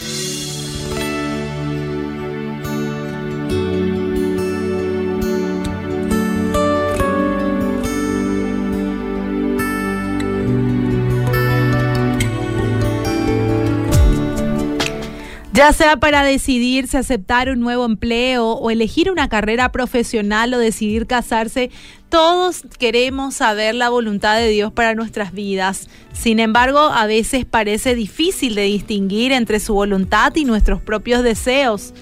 you Ya sea para decidirse aceptar un nuevo empleo o elegir una carrera profesional o decidir casarse, todos queremos saber la voluntad de Dios para nuestras vidas. Sin embargo, a veces parece difícil de distinguir entre su voluntad y nuestros propios deseos.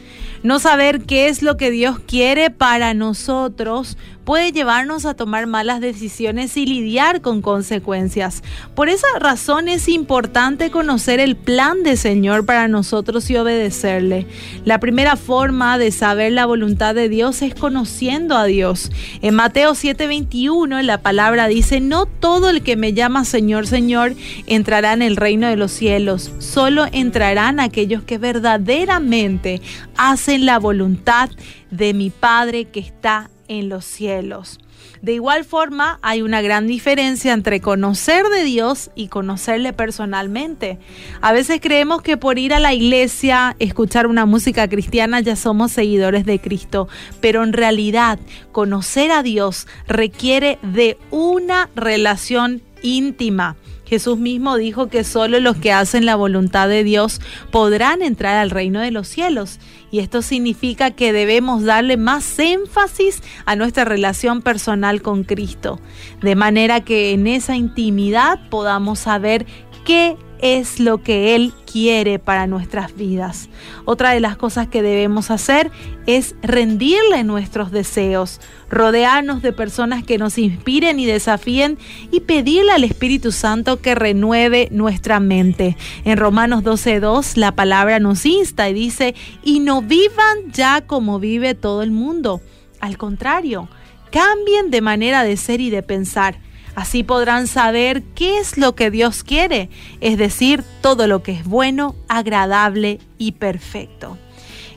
No saber qué es lo que Dios quiere para nosotros puede llevarnos a tomar malas decisiones y lidiar con consecuencias. Por esa razón es importante conocer el plan del Señor para nosotros y obedecerle. La primera forma de saber la voluntad de Dios es conociendo a Dios. En Mateo 7:21 la palabra dice, no todo el que me llama Señor, Señor entrará en el reino de los cielos, solo entrarán aquellos que verdaderamente hacen la voluntad de mi Padre que está en los cielos. De igual forma, hay una gran diferencia entre conocer de Dios y conocerle personalmente. A veces creemos que por ir a la iglesia, escuchar una música cristiana, ya somos seguidores de Cristo, pero en realidad conocer a Dios requiere de una relación íntima. Jesús mismo dijo que solo los que hacen la voluntad de Dios podrán entrar al reino de los cielos. Y esto significa que debemos darle más énfasis a nuestra relación personal con Cristo, de manera que en esa intimidad podamos saber qué es lo que Él quiere para nuestras vidas. Otra de las cosas que debemos hacer es rendirle nuestros deseos, rodearnos de personas que nos inspiren y desafíen y pedirle al Espíritu Santo que renueve nuestra mente. En Romanos 12.2 la palabra nos insta y dice, y no vivan ya como vive todo el mundo. Al contrario, cambien de manera de ser y de pensar Así podrán saber qué es lo que Dios quiere, es decir, todo lo que es bueno, agradable y perfecto.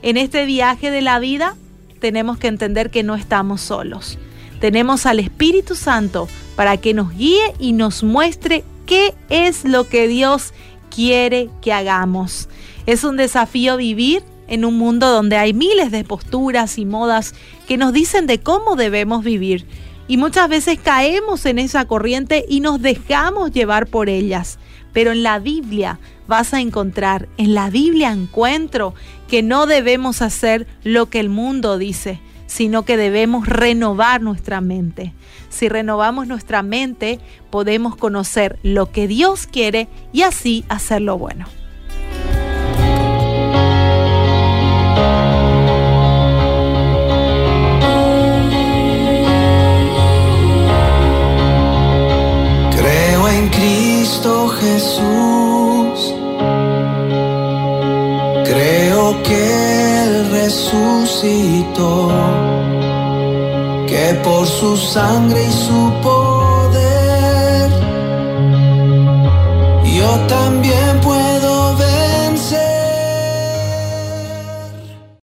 En este viaje de la vida tenemos que entender que no estamos solos. Tenemos al Espíritu Santo para que nos guíe y nos muestre qué es lo que Dios quiere que hagamos. Es un desafío vivir en un mundo donde hay miles de posturas y modas que nos dicen de cómo debemos vivir y muchas veces caemos en esa corriente y nos dejamos llevar por ellas. Pero en la Biblia vas a encontrar, en la Biblia encuentro que no debemos hacer lo que el mundo dice, sino que debemos renovar nuestra mente. Si renovamos nuestra mente, podemos conocer lo que Dios quiere y así hacer lo bueno. que Él resucitó, que por su sangre y su poder yo también puedo.